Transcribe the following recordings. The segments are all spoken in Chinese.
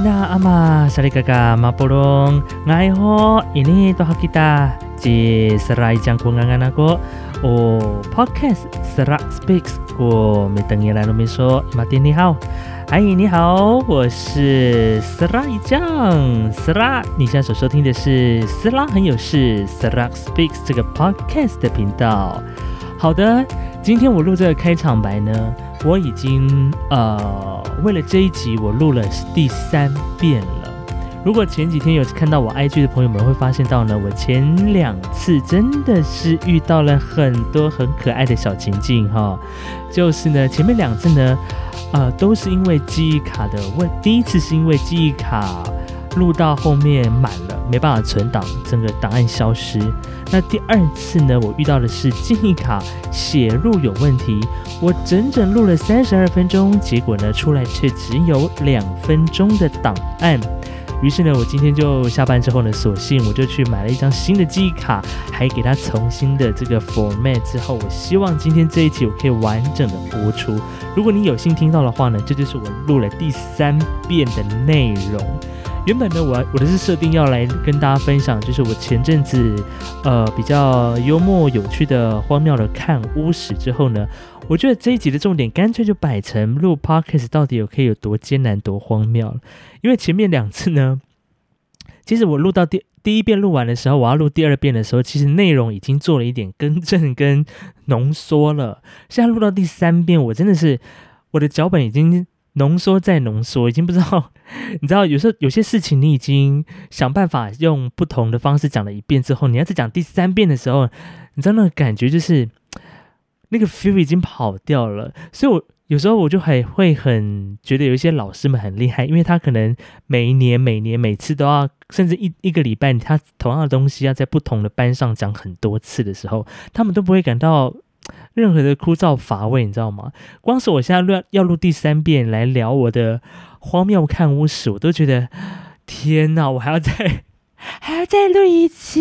嗨，伊娜阿玛萨利嘎嘎马波隆，爱好印尼多哈吉达，即是来讲过安安那个哦，Podcast Serak Speaks，我没等你来都没说，马丁你好，嗨，你好，我是斯拉一酱，斯拉，你现在所收听的是斯拉很有事 Serak Speaks 这个 Podcast 的频道。好的，今天我录这个开场白呢，我已经呃，为了这一集我录了第三遍了。如果前几天有看到我 IG 的朋友们会发现到呢，我前两次真的是遇到了很多很可爱的小情境哈。就是呢，前面两次呢，呃，都是因为记忆卡的问，第一次是因为记忆卡录到后面满了，没办法存档，整个档案消失。那第二次呢？我遇到的是记忆卡写入有问题，我整整录了三十二分钟，结果呢出来却只有两分钟的档案。于是呢，我今天就下班之后呢，索性我就去买了一张新的记忆卡，还给它重新的这个 format 之后，我希望今天这一集我可以完整的播出。如果你有幸听到的话呢，这就是我录了第三遍的内容。原本呢，我我的是设定要来跟大家分享，就是我前阵子呃比较幽默有趣的荒谬的看屋史之后呢，我觉得这一集的重点干脆就摆成录 podcast 到底有可以有多艰难多荒谬。因为前面两次呢，其实我录到第第一遍录完的时候，我要录第二遍的时候，其实内容已经做了一点更正跟浓缩了。现在录到第三遍，我真的是我的脚本已经。浓缩再浓缩，已经不知道，你知道，有时候有些事情你已经想办法用不同的方式讲了一遍之后，你要再讲第三遍的时候，你知道那个感觉就是那个 feel 已经跑掉了。所以我有时候我就还会很觉得有一些老师们很厉害，因为他可能每一年、每年、每次都要，甚至一一个礼拜，他同样的东西要在不同的班上讲很多次的时候，他们都不会感到。任何的枯燥乏味，你知道吗？光是我现在录要录第三遍来聊我的荒谬看屋史，我都觉得天哪！我还要再 还要再录一次。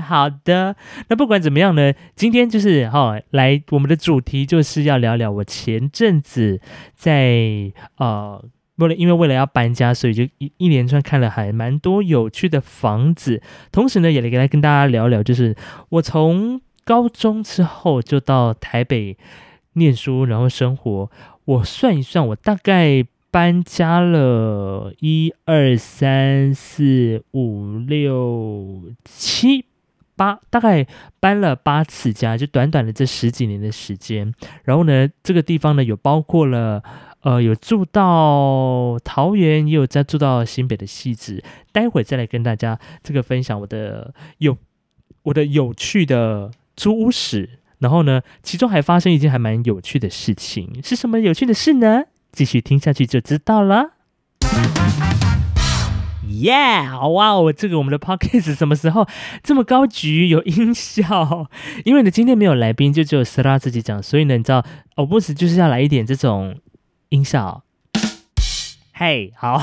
好的，那不管怎么样呢，今天就是哈，来我们的主题就是要聊聊我前阵子在呃，为了因为为了要搬家，所以就一一连串看了还蛮多有趣的房子，同时呢，也来跟大家聊聊，就是我从。高中之后就到台北念书，然后生活。我算一算，我大概搬家了一二三四五六七八，大概搬了八次家，就短短的这十几年的时间。然后呢，这个地方呢有包括了，呃，有住到桃园，也有在住到新北的戏子。待会再来跟大家这个分享我的有我的有趣的。租屋史，然后呢，其中还发生一件还蛮有趣的事情，是什么有趣的事呢？继续听下去就知道了。耶，好哇！我这个我们的 podcast 什么时候这么高级有音效？因为呢，今天没有来宾，就只有 Sara 自己讲，所以呢，你知道，我不是就是要来一点这种音效。嘿，好。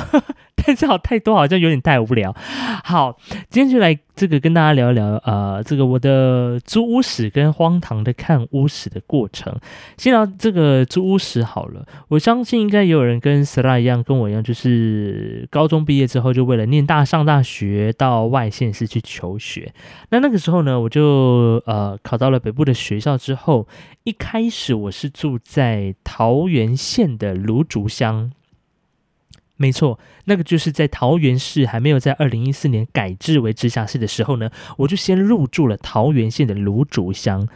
但是好太多，好像有点太无聊。好，今天就来这个跟大家聊一聊，呃，这个我的租屋史跟荒唐的看屋史的过程。先聊这个租屋史好了。我相信应该也有人跟 Sara 一样，跟我一样，就是高中毕业之后就为了念大上大学到外县市去求学。那那个时候呢，我就呃考到了北部的学校之后，一开始我是住在桃园县的芦竹乡。没错，那个就是在桃园市还没有在二零一四年改制为直辖市的时候呢，我就先入住了桃园县的芦竹乡。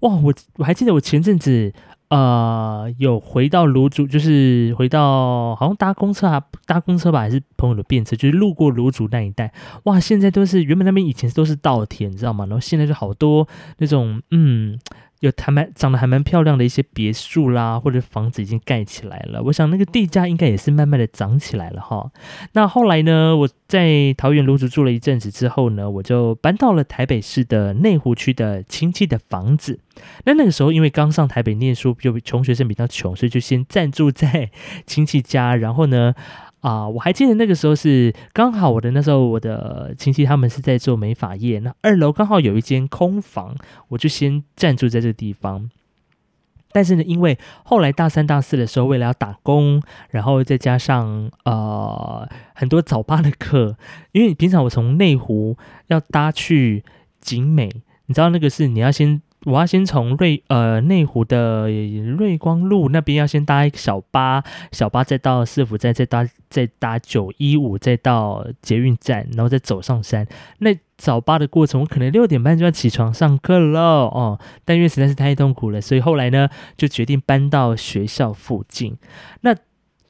哇，我我还记得我前阵子呃有回到芦竹，就是回到好像搭公车啊，搭公车吧，还是朋友的便车，就是路过芦竹那一带。哇，现在都是原本那边以前都是稻田，你知道吗？然后现在就好多那种嗯。有还蛮长得还蛮漂亮的一些别墅啦，或者房子已经盖起来了。我想那个地价应该也是慢慢的涨起来了哈。那后来呢，我在桃园芦竹住了一阵子之后呢，我就搬到了台北市的内湖区的亲戚的房子。那那个时候因为刚上台北念书，就穷学生比较穷，所以就先暂住在 亲戚家，然后呢。啊，我还记得那个时候是刚好我的那时候我的亲戚他们是在做美发业，那二楼刚好有一间空房，我就先暂住在这个地方。但是呢，因为后来大三、大四的时候，为了要打工，然后再加上呃很多早八的课，因为平常我从内湖要搭去景美，你知道那个是你要先。我要先从瑞呃内湖的瑞光路那边要先搭一个小巴，小巴再到市府站，再搭再搭九一五，再到捷运站，然后再走上山。那早八的过程，我可能六点半就要起床上课了哦。但因为实在是太痛苦了，所以后来呢就决定搬到学校附近。那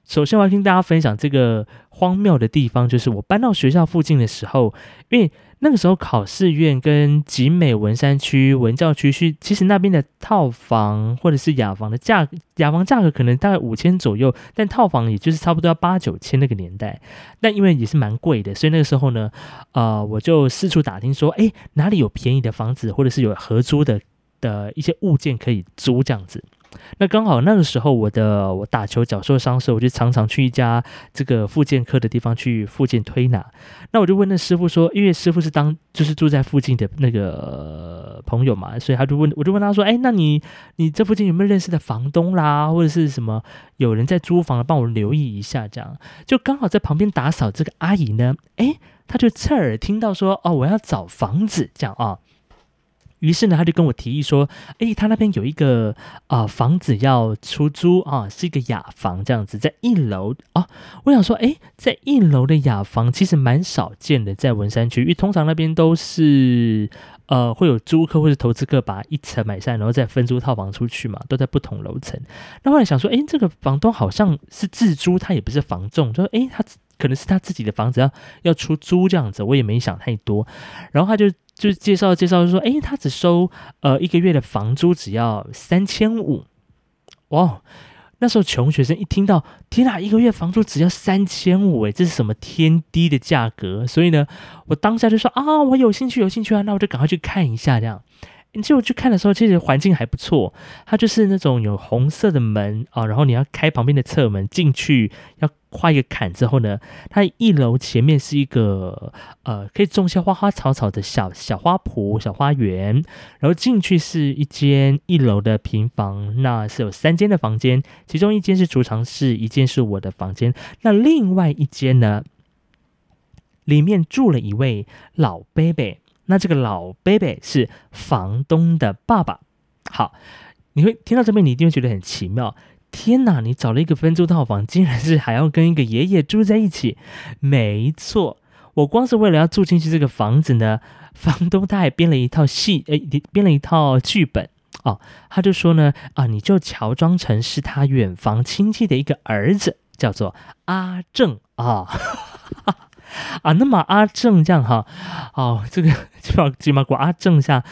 首先我要跟大家分享这个荒谬的地方，就是我搬到学校附近的时候，因为。那个时候，考试院跟集美文山区文教区是，其实那边的套房或者是雅房的价，雅房价格可能大概五千左右，但套房也就是差不多要八九千那个年代。但因为也是蛮贵的，所以那个时候呢，呃，我就四处打听说，哎，哪里有便宜的房子，或者是有合租的的一些物件可以租这样子。那刚好那个时候，我的我打球脚受伤时，我就常常去一家这个复健科的地方去复健推拿。那我就问那师傅说，因为师傅是当就是住在附近的那个朋友嘛，所以他就问，我就问他说，哎，那你你这附近有没有认识的房东啦，或者是什么有人在租房，帮我留意一下，这样就刚好在旁边打扫这个阿姨呢，哎，他就侧耳听到说，哦，我要找房子，这样啊。于是呢，他就跟我提议说：“哎，他那边有一个啊房子要出租啊，是一个雅房这样子，在一楼啊。我想说，哎，在一楼的雅房其实蛮少见的，在文山区，因为通常那边都是呃会有租客或者投资客把一层买下，然后再分租套房出去嘛，都在不同楼层。那后来想说，哎，这个房东好像是自租，他也不是房仲，就说，哎，他可能是他自己的房子要要出租这样子，我也没想太多。然后他就。就是介绍介绍，就说，哎，他只收呃一个月的房租只要三千五，哇！那时候穷学生一听到，天哪，一个月房租只要三千五，哎，这是什么天低的价格？所以呢，我当下就说啊，我有兴趣，有兴趣啊，那我就赶快去看一下，这样。其实我去看的时候，其实环境还不错。它就是那种有红色的门啊，然后你要开旁边的侧门进去，要跨一个坎之后呢，它一楼前面是一个呃可以种些花花草草的小小花圃、小花园。然后进去是一间一楼的平房，那是有三间的房间，其中一间是储藏室，一间是我的房间。那另外一间呢，里面住了一位老伯伯。那这个老 baby 是房东的爸爸。好，你会听到这边，你一定会觉得很奇妙。天哪，你找了一个分租套房，竟然是还要跟一个爷爷住在一起？没错，我光是为了要住进去这个房子呢，房东他还编了一套戏，诶，编了一套剧本哦。他就说呢，啊，你就乔装成是他远房亲戚的一个儿子，叫做阿正啊。啊，那么阿正这样哈，哦，这个 起码起码过阿正下，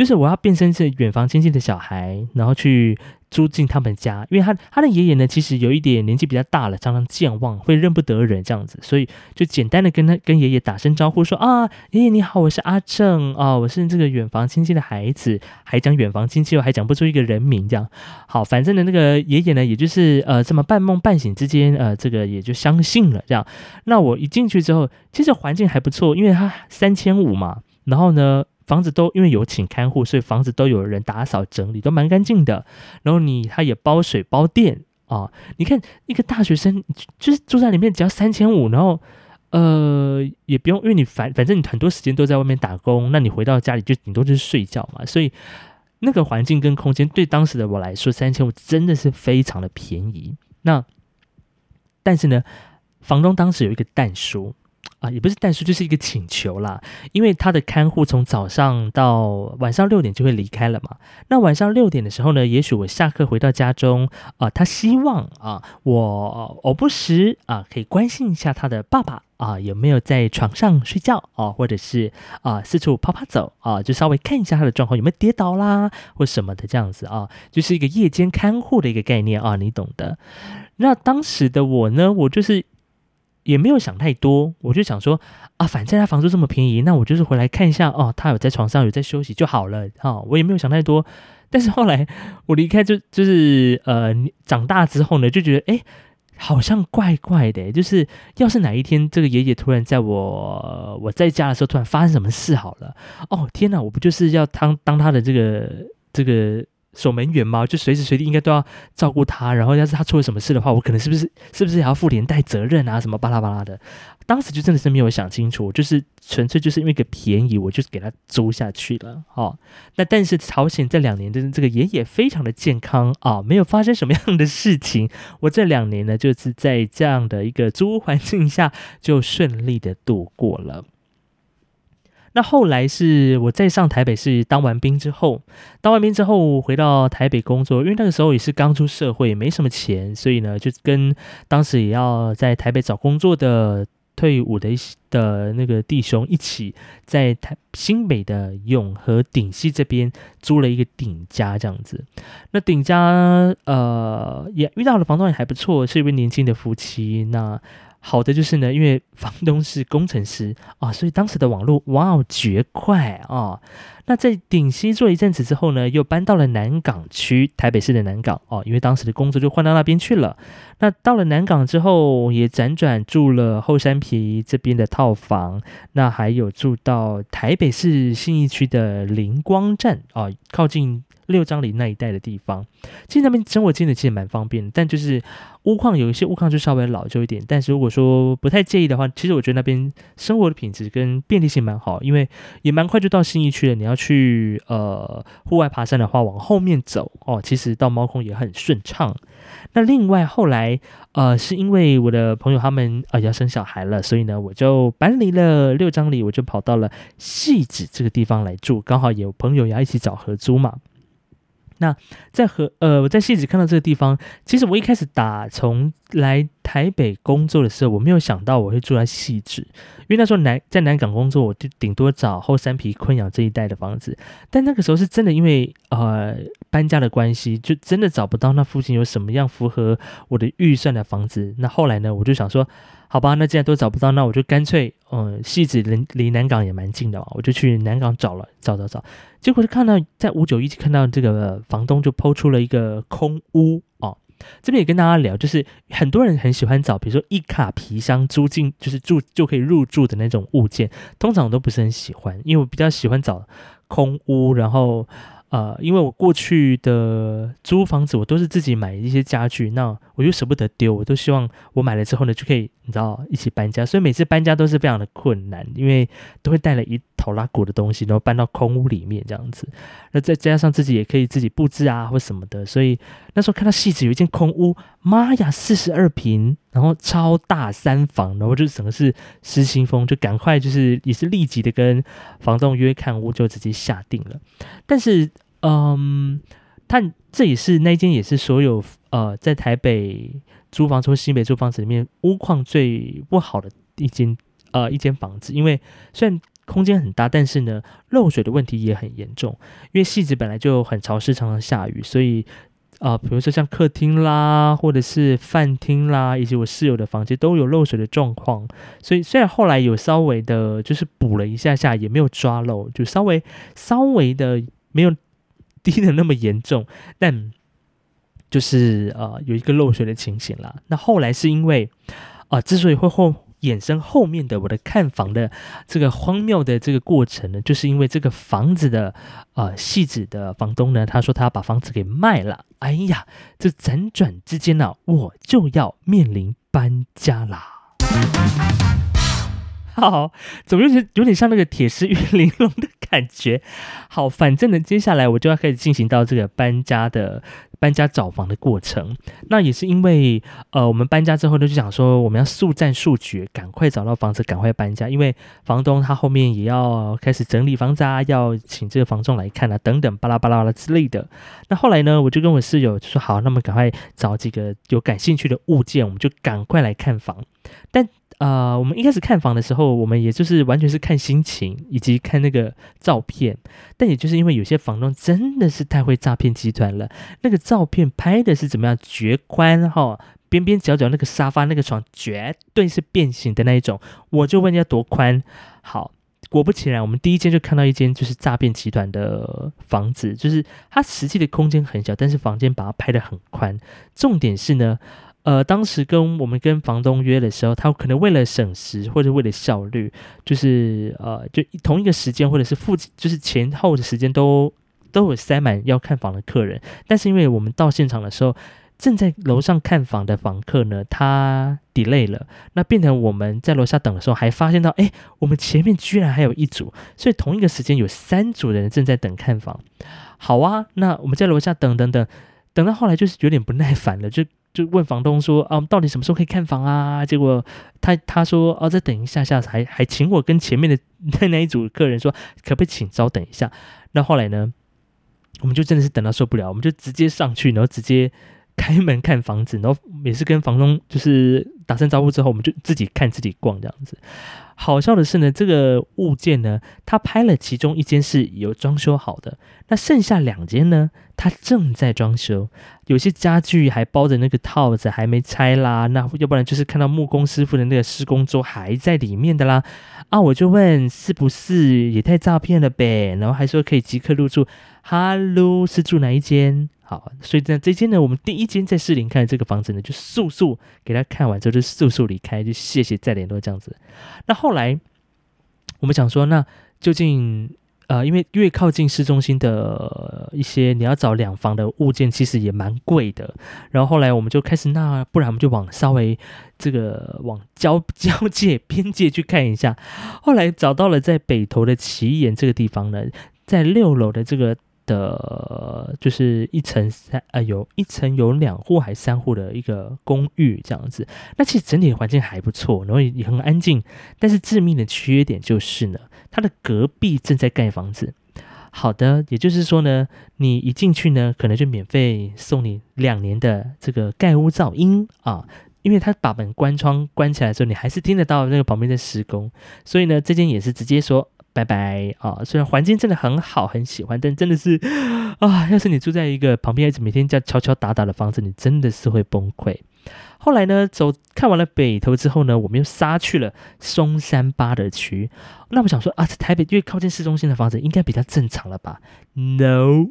就是我要变身是远房亲戚的小孩，然后去。住进他们家，因为他他的爷爷呢，其实有一点年纪比较大了，常常健忘，会认不得人这样子，所以就简单的跟他跟爷爷打声招呼，说啊，爷爷你好，我是阿正啊，我是这个远房亲戚的孩子，还讲远房亲戚，我还讲不出一个人名这样。好，反正呢，那个爷爷呢，也就是呃这么半梦半醒之间，呃这个也就相信了这样。那我一进去之后，其实环境还不错，因为他三千五嘛，然后呢。房子都因为有请看护，所以房子都有人打扫整理，都蛮干净的。然后你他也包水包电啊。你看一个大学生就是住在里面，只要三千五，然后呃也不用，因为你反反正你很多时间都在外面打工，那你回到家里就顶多就是睡觉嘛。所以那个环境跟空间对当时的我来说，三千五真的是非常的便宜。那但是呢，房东当时有一个蛋叔。啊，也不是但是就是一个请求啦。因为他的看护从早上到晚上六点就会离开了嘛。那晚上六点的时候呢，也许我下课回到家中啊，他希望啊，我偶不时啊，可以关心一下他的爸爸啊，有没有在床上睡觉啊，或者是啊四处跑跑走啊，就稍微看一下他的状况有没有跌倒啦或什么的这样子啊，就是一个夜间看护的一个概念啊，你懂的。那当时的我呢，我就是。也没有想太多，我就想说啊，反正他房租这么便宜，那我就是回来看一下哦，他有在床上有在休息就好了哈。我也没有想太多，但是后来我离开就就是呃长大之后呢，就觉得哎，好像怪怪的，就是要是哪一天这个爷爷突然在我我在家的时候突然发生什么事好了，哦天哪，我不就是要当当他的这个这个守门员吗？就随时随地应该都要照顾他，然后要是他出了什么事的话，我可能是不是是不是也要负连带责任啊？什么巴拉巴拉的，当时就真的是没有想清楚，就是纯粹就是因为个便宜，我就给他租下去了。哦，那但是朝鲜这两年，的这个爷爷非常的健康啊，没有发生什么样的事情。我这两年呢，就是在这样的一个租屋环境下，就顺利的度过了。那后来是我在上台北市当完兵之后，当完兵之后回到台北工作，因为那个时候也是刚出社会，没什么钱，所以呢就跟当时也要在台北找工作的退伍的的那个弟兄一起，在台新北的永和顶溪这边租了一个顶家这样子。那顶家呃也遇到了房东也还不错，是一位年轻的夫妻。那好的就是呢，因为房东是工程师啊，所以当时的网络哇哦绝快啊！那在顶溪做一阵子之后呢，又搬到了南港区，台北市的南港哦，因为当时的工作就换到那边去了。那到了南港之后，也辗转住了后山皮这边的套房，那还有住到台北市信义区的灵光站啊，靠近。六张里那一带的地方，其实那边生活真的其实蛮方便，但就是屋况有一些屋况就稍微老旧一点。但是如果说不太介意的话，其实我觉得那边生活的品质跟便利性蛮好，因为也蛮快就到信义区了。你要去呃户外爬山的话，往后面走哦，其实到猫空也很顺畅。那另外后来呃是因为我的朋友他们啊要生小孩了，所以呢我就搬离了六张里，我就跑到了戏子这个地方来住，刚好有朋友要一起找合租嘛。那在和呃，我在戏子看到这个地方，其实我一开始打从来台北工作的时候，我没有想到我会住在戏子，因为那时候南在南港工作，我就顶多找后山皮昆阳这一带的房子，但那个时候是真的因为呃搬家的关系，就真的找不到那附近有什么样符合我的预算的房子。那后来呢，我就想说。好吧，那既然都找不到，那我就干脆，嗯，戏子离离南港也蛮近的嘛，我就去南港找了，找找找，结果就看到在五九一看到这个房东就抛出了一个空屋哦，这边也跟大家聊，就是很多人很喜欢找，比如说一卡皮箱租进，就是住就可以入住的那种物件，通常我都不是很喜欢，因为我比较喜欢找空屋，然后。呃，因为我过去的租房子，我都是自己买一些家具，那我又舍不得丢，我都希望我买了之后呢，就可以你知道一起搬家，所以每次搬家都是非常的困难，因为都会带了一头拉鼓的东西，然后搬到空屋里面这样子。那再加上自己也可以自己布置啊或什么的，所以那时候看到戏子有一间空屋，妈呀，四十二平，然后超大三房，然后就整个是失心疯，就赶快就是也是立即的跟房东约看屋，就直接下定了，但是。嗯，但这也是那间也是所有呃在台北租房从新北租房子里面屋况最不好的一间呃一间房子，因为虽然空间很大，但是呢漏水的问题也很严重。因为戏子本来就很潮湿，常常下雨，所以啊，比如说像客厅啦，或者是饭厅啦，以及我室友的房间都有漏水的状况。所以虽然后来有稍微的，就是补了一下下，也没有抓漏，就稍微稍微的没有。低的那么严重，但就是呃有一个漏水的情形啦。那后来是因为啊，之所以会后衍生后面的我的看房的这个荒谬的这个过程呢，就是因为这个房子的呃细致的房东呢，他说他要把房子给卖了。哎呀，这辗转之间呢，我就要面临搬家啦。好，怎么有点有点像那个铁丝玉玲珑的感觉？好，反正呢，接下来我就要开始进行到这个搬家的搬家找房的过程。那也是因为，呃，我们搬家之后呢，就想说我们要速战速决，赶快找到房子，赶快搬家。因为房东他后面也要开始整理房子啊，要请这个房仲来看啊，等等巴拉巴拉拉之类的。那后来呢，我就跟我室友就说，好，那么赶快找几个有感兴趣的物件，我们就赶快来看房。但呃，我们一开始看房的时候，我们也就是完全是看心情以及看那个照片。但也就是因为有些房东真的是太会诈骗集团了，那个照片拍的是怎么样绝宽哈，边边角角那个沙发那个床绝对是变形的那一种。我就问要多宽，好，果不其然，我们第一间就看到一间就是诈骗集团的房子，就是它实际的空间很小，但是房间把它拍的很宽。重点是呢。呃，当时跟我们跟房东约的时候，他可能为了省时或者为了效率，就是呃，就同一个时间或者是附近，就是前后的时间都都有塞满要看房的客人，但是因为我们到现场的时候，正在楼上看房的房客呢，他 delay 了，那变成我们在楼下等的时候，还发现到，哎，我们前面居然还有一组，所以同一个时间有三组人正在等看房。好啊，那我们在楼下等等等，等到后来就是有点不耐烦了，就就问房东说，啊，到底什么时候可以看房啊？结果他他说，哦，再等一下下，还还请我跟前面的那那一组客人说，可不可以请稍等一下？那后来呢，我们就真的是等到受不了，我们就直接上去，然后直接。开门看房子，然后也是跟房东就是打声招呼之后，我们就自己看自己逛这样子。好笑的是呢，这个物件呢，他拍了其中一间是有装修好的，那剩下两间呢，他正在装修，有些家具还包着那个套子还没拆啦，那要不然就是看到木工师傅的那个施工桌还在里面的啦。啊，我就问是不是也太诈骗了呗？然后还说可以即刻入住。哈喽，是住哪一间？好，所以在这间呢，我们第一间在士林看的这个房子呢，就速速给他看完之后，就速速离开，就谢谢再联络这样子。那后来我们想说，那究竟呃，因为越靠近市中心的一些你要找两房的物件，其实也蛮贵的。然后后来我们就开始，那不然我们就往稍微这个往交交界边界去看一下。后来找到了在北投的奇岩这个地方呢，在六楼的这个。的，就是一层三呃，有一层有两户还三户的一个公寓这样子。那其实整体环境还不错，然后也很安静。但是致命的缺点就是呢，它的隔壁正在盖房子。好的，也就是说呢，你一进去呢，可能就免费送你两年的这个盖屋噪音啊，因为他把门关窗关起来的时候，你还是听得到那个旁边在施工。所以呢，这间也是直接说。拜拜啊！虽然环境真的很好，很喜欢，但真的是啊，要是你住在一个旁边一直每天叫敲敲打打的房子，你真的是会崩溃。后来呢，走看完了北投之后呢，我们又杀去了松山八德区。那我想说啊，在台北越靠近市中心的房子应该比较正常了吧？No，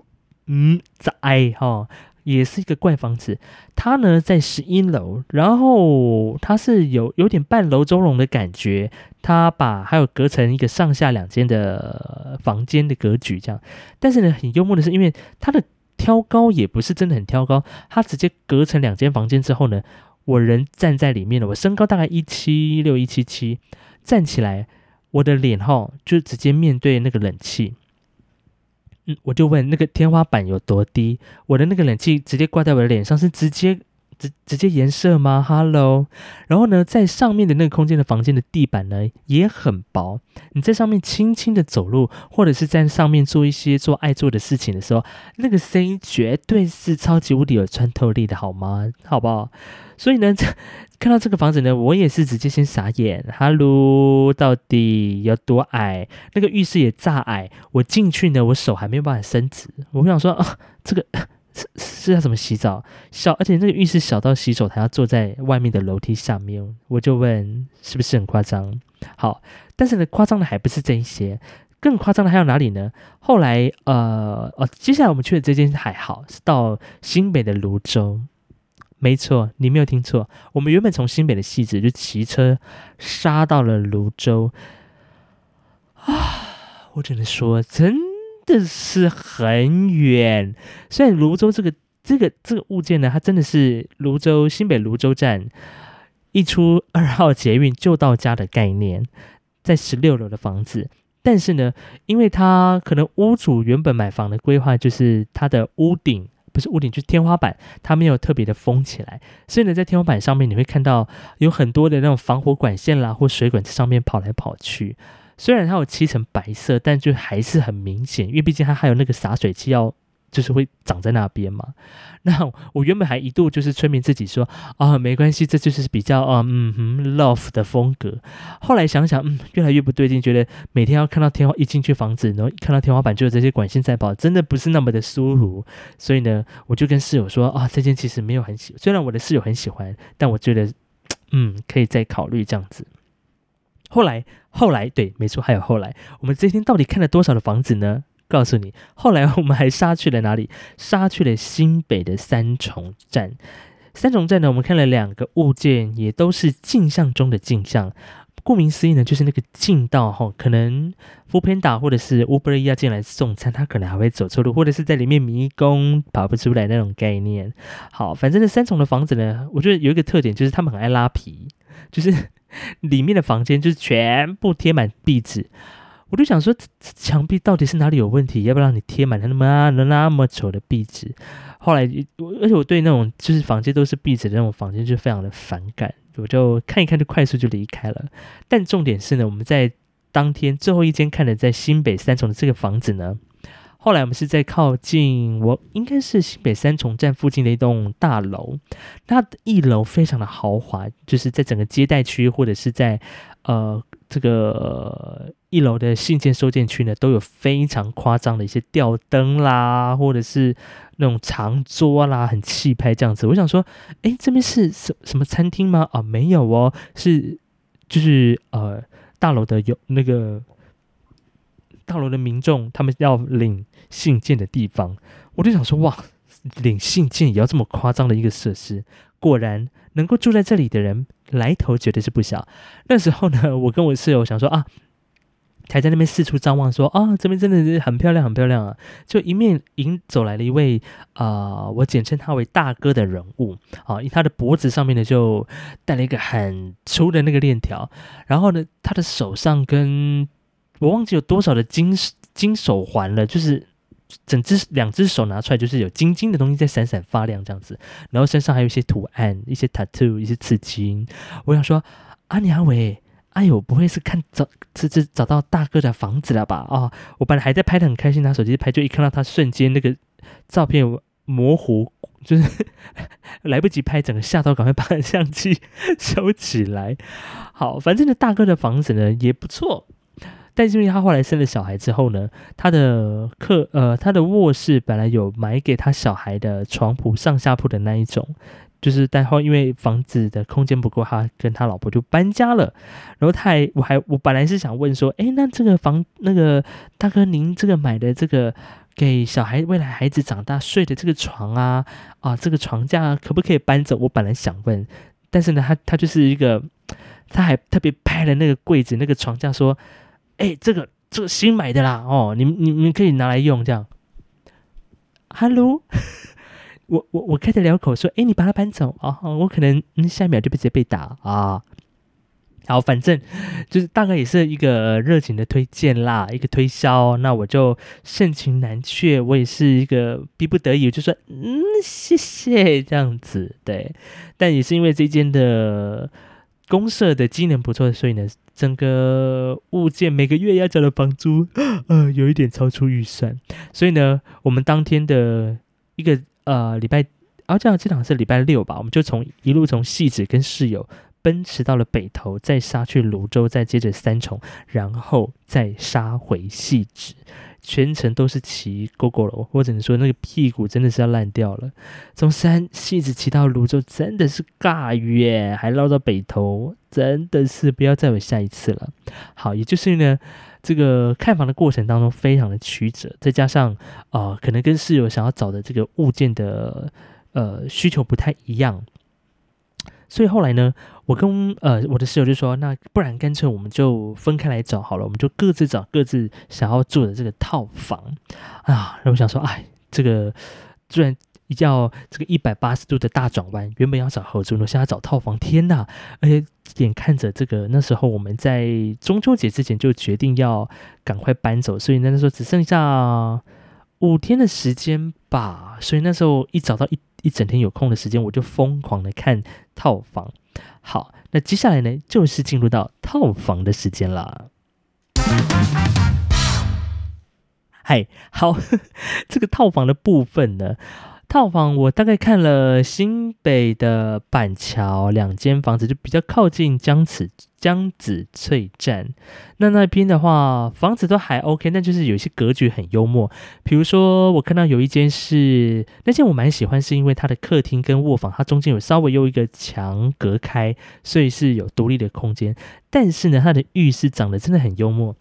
嗯，在哈。也是一个怪房子，它呢在十一楼，然后它是有有点半楼中楼的感觉，它把还有隔成一个上下两间的房间的格局这样，但是呢很幽默的是，因为它的挑高也不是真的很挑高，它直接隔成两间房间之后呢，我人站在里面了，我身高大概一七六一七七，站起来，我的脸哈就直接面对那个冷气。我就问那个天花板有多低？我的那个冷气直接挂在我的脸上，是直接直直接颜色吗？Hello，然后呢，在上面的那个空间的房间的地板呢也很薄，你在上面轻轻的走路，或者是在上面做一些做爱做的事情的时候，那个声音绝对是超级无敌有穿透力的，好吗？好不好？所以呢，看到这个房子呢，我也是直接先傻眼。哈喽，到底有多矮？那个浴室也炸矮。我进去呢，我手还没有办法伸直。我想说啊，这个是要怎么洗澡？小，而且那个浴室小到洗手台要坐在外面的楼梯下面。我就问，是不是很夸张？好，但是呢，夸张的还不是这一些，更夸张的还有哪里呢？后来，呃，哦，接下来我们去的这间还好，是到新北的泸州。没错，你没有听错。我们原本从新北的戏子就骑车杀到了泸州啊！我只能说，真的是很远。虽然泸州这个这个这个物件呢，它真的是泸州新北泸州站一出二号捷运就到家的概念，在十六楼的房子。但是呢，因为它可能屋主原本买房的规划就是它的屋顶。不是屋顶，就是天花板，它没有特别的封起来，所以呢，在天花板上面你会看到有很多的那种防火管线啦，或水管在上面跑来跑去。虽然它有漆成白色，但就还是很明显，因为毕竟它还有那个洒水器要。就是会长在那边嘛？那我原本还一度就是催眠自己说啊，没关系，这就是比较啊嗯哼 love 的风格。后来想想，嗯，越来越不对劲，觉得每天要看到天花一进去房子，然后看到天花板就有这些管线在跑，真的不是那么的舒服。所以呢，我就跟室友说啊，这件其实没有很喜，虽然我的室友很喜欢，但我觉得嗯可以再考虑这样子。后来后来对，没错，还有后来，我们这天到底看了多少的房子呢？告诉你，后来我们还杀去了哪里？杀去了新北的三重站。三重站呢，我们看了两个物件，也都是镜像中的镜像。顾名思义呢，就是那个近道哈，可能 f o o Panda 或者是 Uber 要进来送餐，他可能还会走错路，或者是在里面迷宫跑不出来那种概念。好，反正这三重的房子呢，我觉得有一个特点就是他们很爱拉皮，就是里面的房间就是全部贴满壁纸。我就想说，墙壁到底是哪里有问题？要不让你贴满那么那么丑的壁纸？后来，而且我对那种就是房间都是壁纸的那种房间就非常的反感，我就看一看就快速就离开了。但重点是呢，我们在当天最后一间看的在新北三重的这个房子呢。后来我们是在靠近我应该是新北三重站附近的一栋大楼，它一楼非常的豪华，就是在整个接待区或者是在呃这个一楼的信件收件区呢，都有非常夸张的一些吊灯啦，或者是那种长桌啦，很气派这样子。我想说，哎，这边是什什么餐厅吗？啊，没有哦，是就是呃大楼的有那个。大楼的民众，他们要领信件的地方，我就想说，哇，领信件也要这么夸张的一个设施？果然，能够住在这里的人，来头绝对是不小。那时候呢，我跟我室友想说啊，还在那边四处张望，说啊，这边真的是很漂亮，很漂亮啊！就一面迎走来了一位啊，我简称他为大哥的人物啊，他的脖子上面呢就带了一个很粗的那个链条，然后呢，他的手上跟我忘记有多少的金金手环了，就是整只两只手拿出来，就是有晶晶的东西在闪闪发亮这样子，然后身上还有一些图案，一些 tattoo，一些刺青。我想说，阿娘伟，哎呦，不会是看找这这找到大哥的房子了吧？哦，我本来还在拍的很开心，拿手机拍，就一看到他瞬间那个照片模糊，就是 来不及拍，整个吓到，赶快把相机 收起来。好，反正呢，大哥的房子呢也不错。但是因为他后来生了小孩之后呢，他的客呃他的卧室本来有买给他小孩的床铺上下铺的那一种，就是但后因为房子的空间不够，他跟他老婆就搬家了。然后他还我还我本来是想问说，哎，那这个房那个大哥您这个买的这个给小孩未来孩子长大睡的这个床啊啊这个床架可不可以搬走？我本来想问，但是呢他他就是一个他还特别拍了那个柜子那个床架说。哎，这个这个新买的啦，哦，你们你们可以拿来用这样。Hello，我我我开得了口说，哎，你把它搬走啊，我可能下一秒就被直接被打啊。好，反正就是大概也是一个热情的推荐啦，一个推销，那我就盛情难却，我也是一个逼不得已，就说嗯，谢谢这样子，对，但也是因为这间的。公社的机能不错，所以呢，整个物件每个月要交的房租，呃，有一点超出预算。所以呢，我们当天的一个呃礼拜，啊，这样这场是礼拜六吧，我们就从一路从戏子跟室友奔驰到了北投，再杀去泸州，再接着三重，然后再杀回戏子。全程都是骑 GoGo 了，或者你说那个屁股真的是要烂掉了。从山戏子骑到泸州真的是尬远，还绕到北头，真的是不要再有下一次了。好，也就是呢，这个看房的过程当中非常的曲折，再加上啊，可能跟室友想要找的这个物件的呃需求不太一样。所以后来呢，我跟呃我的室友就说，那不然干脆我们就分开来找好了，我们就各自找各自想要住的这个套房啊。然后我想说，哎，这个居然要这个一百八十度的大转弯，原本要找合租呢，现在找套房，天呐！而且眼看着这个那时候我们在中秋节之前就决定要赶快搬走，所以那时候只剩下五天的时间吧。所以那时候一找到一。一整天有空的时间，我就疯狂的看套房。好，那接下来呢，就是进入到套房的时间了。嗨，好，这个套房的部分呢。套房我大概看了新北的板桥两间房子，就比较靠近江子江子翠站。那那边的话，房子都还 OK，但就是有一些格局很幽默。比如说，我看到有一间是那间我蛮喜欢，是因为它的客厅跟卧房，它中间有稍微用一个墙隔开，所以是有独立的空间。但是呢，它的浴室长得真的很幽默，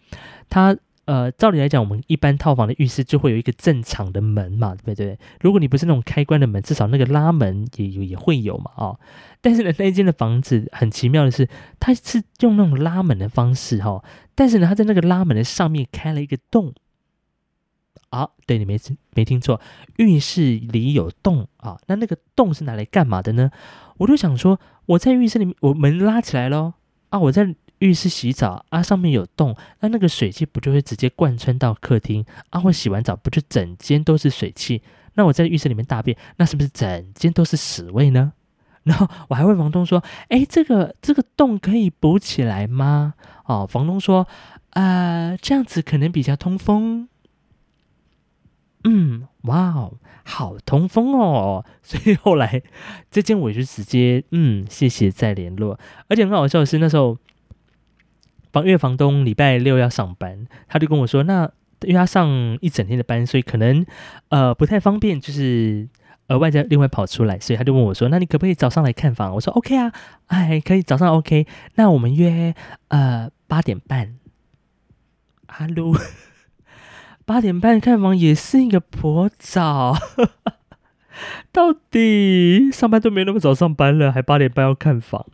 它。呃，照理来讲，我们一般套房的浴室就会有一个正常的门嘛，对不对？如果你不是那种开关的门，至少那个拉门也有也会有嘛，哦。但是呢，那间的房子很奇妙的是，它是用那种拉门的方式哈，但是呢，它在那个拉门的上面开了一个洞。啊，对你没没听错，浴室里有洞啊。那那个洞是拿来干嘛的呢？我就想说，我在浴室里面，我门拉起来喽啊，我在浴室洗澡啊，上面有洞，那那个水汽不就会直接贯穿到客厅啊？我洗完澡不就整间都是水汽？那我在浴室里面大便，那是不是整间都是屎味呢？然后我还问房东说：“哎，这个这个洞可以补起来吗？”哦，房东说：“呃，这样子可能比较通风。”嗯，哇哦，好通风哦！所以后来这间我就直接嗯，谢谢再联络。而且很好笑的是，那时候房月房东礼拜六要上班，他就跟我说：“那因为他上一整天的班，所以可能呃不太方便，就是额外再另外跑出来，所以他就问我说：‘那你可不可以早上来看房？’我说：‘OK 啊，哎，可以早上 OK。’那我们约呃八点半。Hello。八点半看房也是一个颇早，到底上班都没那么早上班了，还八点半要看房。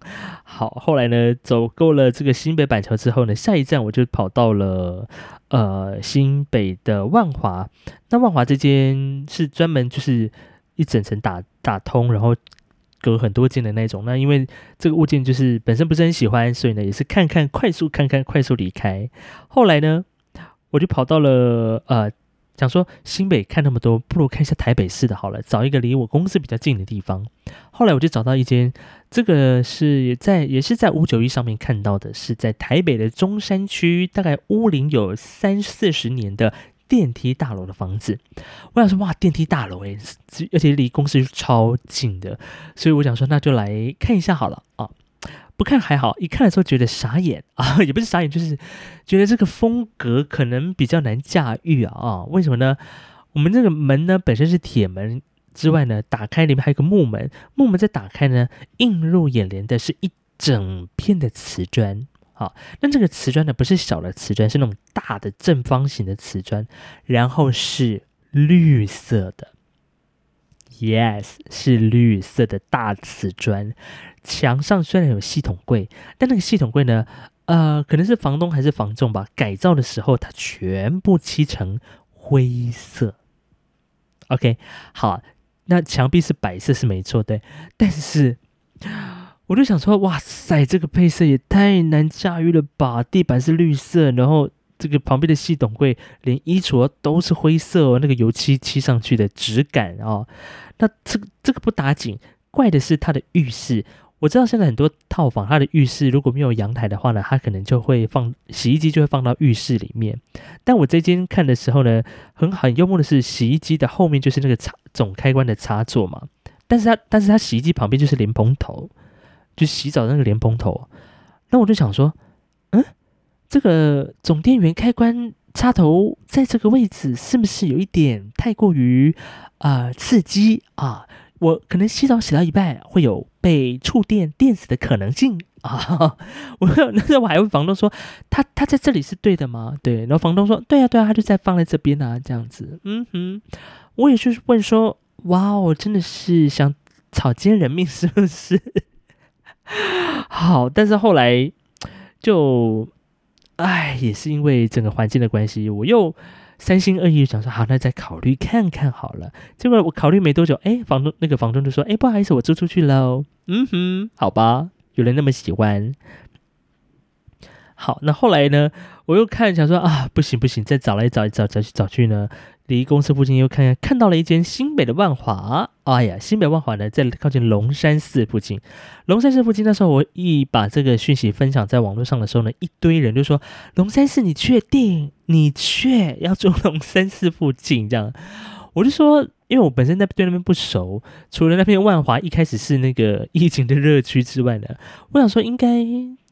好，后来呢，走够了这个新北板桥之后呢，下一站我就跑到了呃新北的万华。那万华这间是专门就是一整层打打通，然后隔很多间的那种。那因为这个物件就是本身不是很喜欢，所以呢也是看看快速看看快速离开。后来呢？我就跑到了呃，想说新北看那么多，不如看一下台北市的好了，找一个离我公司比较近的地方。后来我就找到一间，这个是在也是在五九一上面看到的，是在台北的中山区，大概屋龄有三四十年的电梯大楼的房子。我想说哇，电梯大楼诶，而且离公司超近的，所以我想说那就来看一下好了啊。不看还好，一看的时候觉得傻眼啊，也不是傻眼，就是觉得这个风格可能比较难驾驭啊啊！为什么呢？我们这个门呢本身是铁门之外呢，打开里面还有个木门，木门再打开呢，映入眼帘的是一整片的瓷砖。好，那这个瓷砖呢不是小的瓷砖，是那种大的正方形的瓷砖，然后是绿色的。Yes，是绿色的大瓷砖。墙上虽然有系统柜，但那个系统柜呢，呃，可能是房东还是房仲吧，改造的时候它全部漆成灰色。OK，好，那墙壁是白色是没错的，但是我就想说，哇塞，这个配色也太难驾驭了吧！地板是绿色，然后这个旁边的系统柜连衣橱都是灰色哦，那个油漆漆上去的质感哦。那这个这个不打紧，怪的是它的浴室。我知道现在很多套房，它的浴室如果没有阳台的话呢，它可能就会放洗衣机，就会放到浴室里面。但我这间看的时候呢，很很幽默的是，洗衣机的后面就是那个插总开关的插座嘛。但是它但是它洗衣机旁边就是莲蓬头，就洗澡的那个莲蓬头。那我就想说，嗯，这个总电源开关插头在这个位置，是不是有一点太过于啊刺激啊？我可能洗澡洗到一半会有被触电电死的可能性 啊！我那时候我还问房东说：“他他在这里是对的吗？”对，然后房东说：“对啊，对啊，他就在放在这边啊，这样子。”嗯哼，我也就是问说：“哇哦，真的是想草菅人命是不是？” 好，但是后来就，哎，也是因为整个环境的关系，我又。三心二意，想说好，那再考虑看看好了。结果我考虑没多久，哎，房东那个房东就说：“哎，不好意思，我租出去喽。”嗯哼，好吧，有人那么喜欢。好，那后来呢？我又看想说啊，不行不行，再找来找找找去找去呢。离公司附近又看看，看到了一间新北的万华。哎呀，新北万华呢，在靠近龙山寺附近。龙山寺附近那时候，我一把这个讯息分享在网络上的时候呢，一堆人就说：“龙山寺，你确定？你确要住龙山寺附近？”这样，我就说，因为我本身在对那边不熟，除了那边万华一开始是那个疫情的热区之外呢，我想说应该。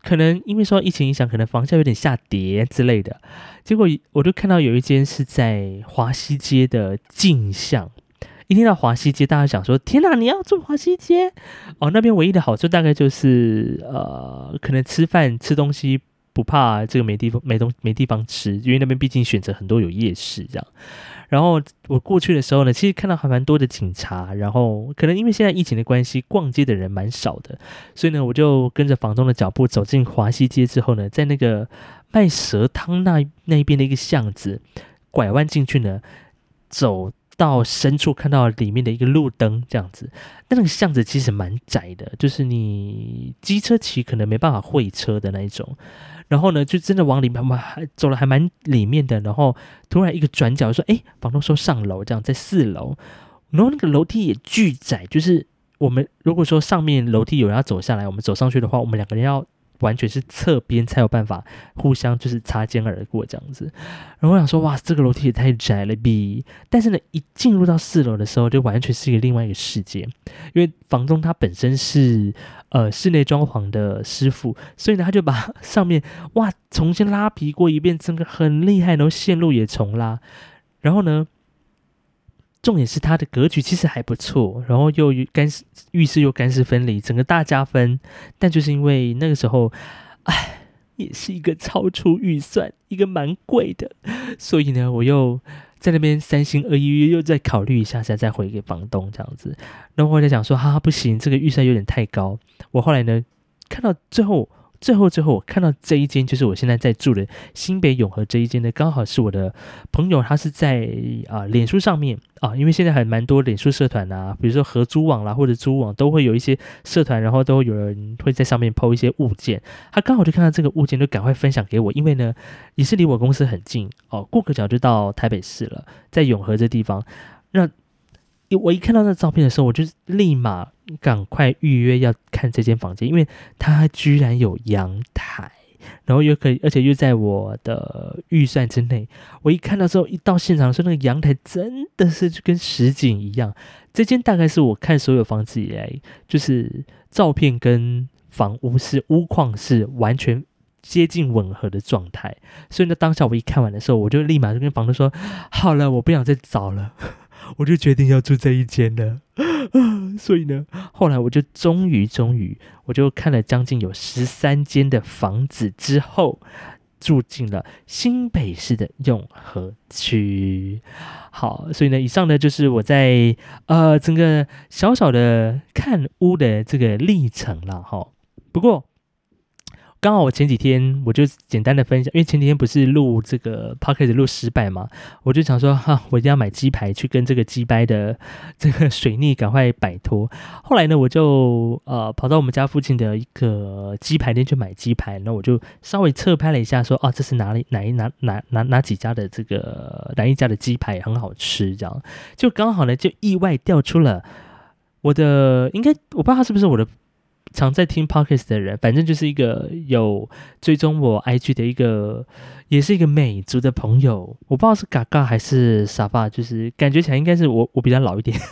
可能因为受疫情影响，可能房价有点下跌之类的。结果我就看到有一间是在华西街的镜像。一听到华西街，大家想说：“天哪，你要住华西街？”哦，那边唯一的好处大概就是，呃，可能吃饭吃东西不怕这个没地方没东没地方吃，因为那边毕竟选择很多有夜市这样。然后我过去的时候呢，其实看到还蛮多的警察，然后可能因为现在疫情的关系，逛街的人蛮少的，所以呢，我就跟着房东的脚步走进华西街之后呢，在那个卖蛇汤那那边的一个巷子拐弯进去呢，走到深处看到里面的一个路灯这样子，那那个巷子其实蛮窄的，就是你机车骑可能没办法会车的那一种。然后呢，就真的往里面嘛，还走了还蛮里面的。然后突然一个转角说：“哎，房东说上楼，这样在四楼。然后那个楼梯也巨窄，就是我们如果说上面楼梯有人要走下来，我们走上去的话，我们两个人要。”完全是侧边才有办法互相就是擦肩而过这样子，然后我想说哇，这个楼梯也太窄了比。但是呢，一进入到四楼的时候，就完全是一个另外一个世界，因为房东他本身是呃室内装潢的师傅，所以呢，他就把上面哇重新拉皮过一遍，整个很厉害，然后线路也重拉，然后呢。重点是它的格局其实还不错，然后又干湿浴室又干湿分离，整个大加分。但就是因为那个时候，哎，也是一个超出预算，一个蛮贵的，所以呢，我又在那边三心二意，又再考虑一下，再再回给房东这样子。然后我在想说，哈哈，不行，这个预算有点太高。我后来呢，看到最后。最后，最后我看到这一间就是我现在在住的新北永和这一间呢，刚好是我的朋友，他是在啊脸书上面啊，因为现在还蛮多脸书社团啊，比如说合租网啦或者租网都会有一些社团，然后都有人会在上面抛一些物件，他刚好就看到这个物件，就赶快分享给我，因为呢也是离我公司很近哦，过个桥就到台北市了，在永和这地方，那。我一看到那照片的时候，我就立马赶快预约要看这间房间，因为它居然有阳台，然后又可以，而且又在我的预算之内。我一看到之后，一到现场的时候，那个阳台真的是就跟实景一样。这间大概是我看所有房子以来，就是照片跟房屋是屋况是完全接近吻合的状态。所以呢，当下我一看完的时候，我就立马就跟房东说：“好了，我不想再找了。” 我就决定要住这一间了，所以呢，后来我就终于终于，我就看了将近有十三间的房子之后，住进了新北市的永和区。好，所以呢，以上呢就是我在呃整个小小的看屋的这个历程了哈。不过。刚好我前几天我就简单的分享，因为前几天不是录这个 p o c k e t 录失败嘛，我就想说哈，我一定要买鸡排去跟这个鸡掰的 这个水逆赶快摆脱。后来呢，我就呃跑到我们家附近的一个鸡排店去买鸡排，那我就稍微侧拍了一下，说哦，这是哪里哪一哪哪哪哪几家的这个哪一家的鸡排很好吃，这样就刚好呢就意外调出了我的，应该我不知道他是不是我的。常在听 podcast 的人，反正就是一个有追踪我 IG 的一个，也是一个美族的朋友。我不知道是嘎嘎还是沙发，就是感觉起来应该是我，我比较老一点。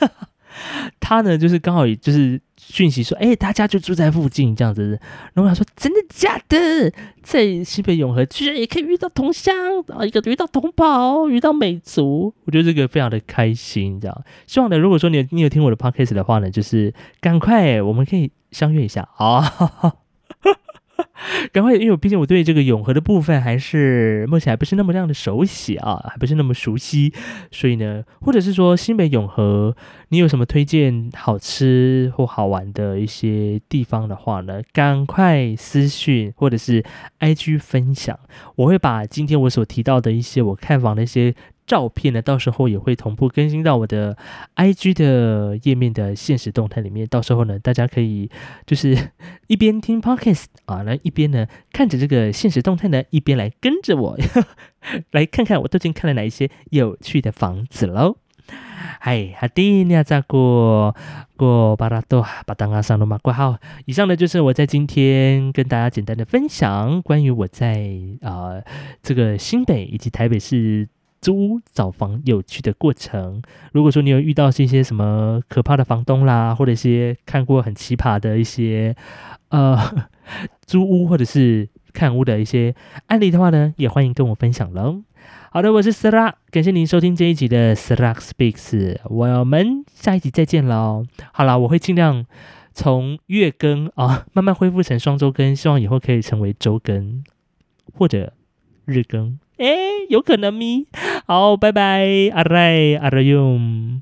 他呢，就是刚好也就是讯息说，哎，大家就住在附近这样子。然后他说，真的假的？在西北永和居然也可以遇到同乡啊，一个遇到同胞，遇到美族，我觉得这个非常的开心，这样。希望呢，如果说你你有听我的 podcast 的话呢，就是赶快我们可以相约一下啊。赶快，因为我毕竟我对这个永和的部分还是目前还不是那么样的熟悉啊，还不是那么熟悉，所以呢，或者是说新北永和，你有什么推荐好吃或好玩的一些地方的话呢，赶快私讯或者是 IG 分享，我会把今天我所提到的一些我看房的一些。照片呢，到时候也会同步更新到我的 IG 的页面的现实动态里面。到时候呢，大家可以就是 一边听 Podcast 啊，来一边呢看着这个现实动态呢，一边来跟着我 来看看我究竟看了哪一些有趣的房子喽。嗨，好的，你在过过巴拉多巴当阿桑罗马挂号。以上呢就是我在今天跟大家简单的分享关于我在啊这个新北以及台北市。租屋找房有趣的过程。如果说你有遇到一些什么可怕的房东啦，或者一些看过很奇葩的一些呃 租屋或者是看屋的一些案例的话呢，也欢迎跟我分享喽。好的，我是 Sara，感谢您收听这一集的 Sara Speaks，我们下一集再见喽。好了，我会尽量从月更啊慢慢恢复成双周更，希望以后可以成为周更。或者日更。哎，有可能咪？好，拜拜，阿赖阿赖用。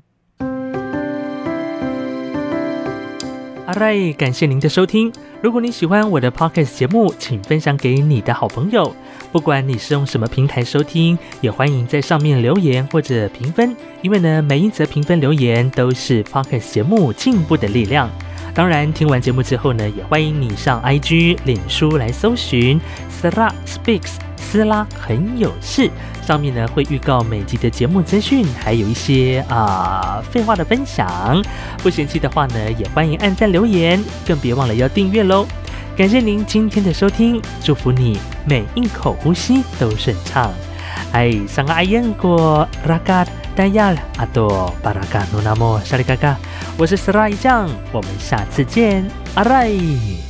阿赖，感谢您的收听。如果你喜欢我的 podcast 节目，请分享给你的好朋友。不管你是用什么平台收听，也欢迎在上面留言或者评分，因为呢，每一则评分留言都是 podcast 节目进步的力量。当然，听完节目之后呢，也欢迎你上 IG、脸书来搜寻 Sara Speaks，斯拉很有事。上面呢会预告每集的节目资讯，还有一些啊废话的分享。不嫌弃的话呢，也欢迎按赞留言，更别忘了要订阅喽。感谢您今天的收听，祝福你每一口呼吸都顺畅。哎，上个阿燕过拉嘎达亚阿多巴拉嘎努纳莫沙里嘎嘎，我是斯拉一酱，我们下次见，阿来。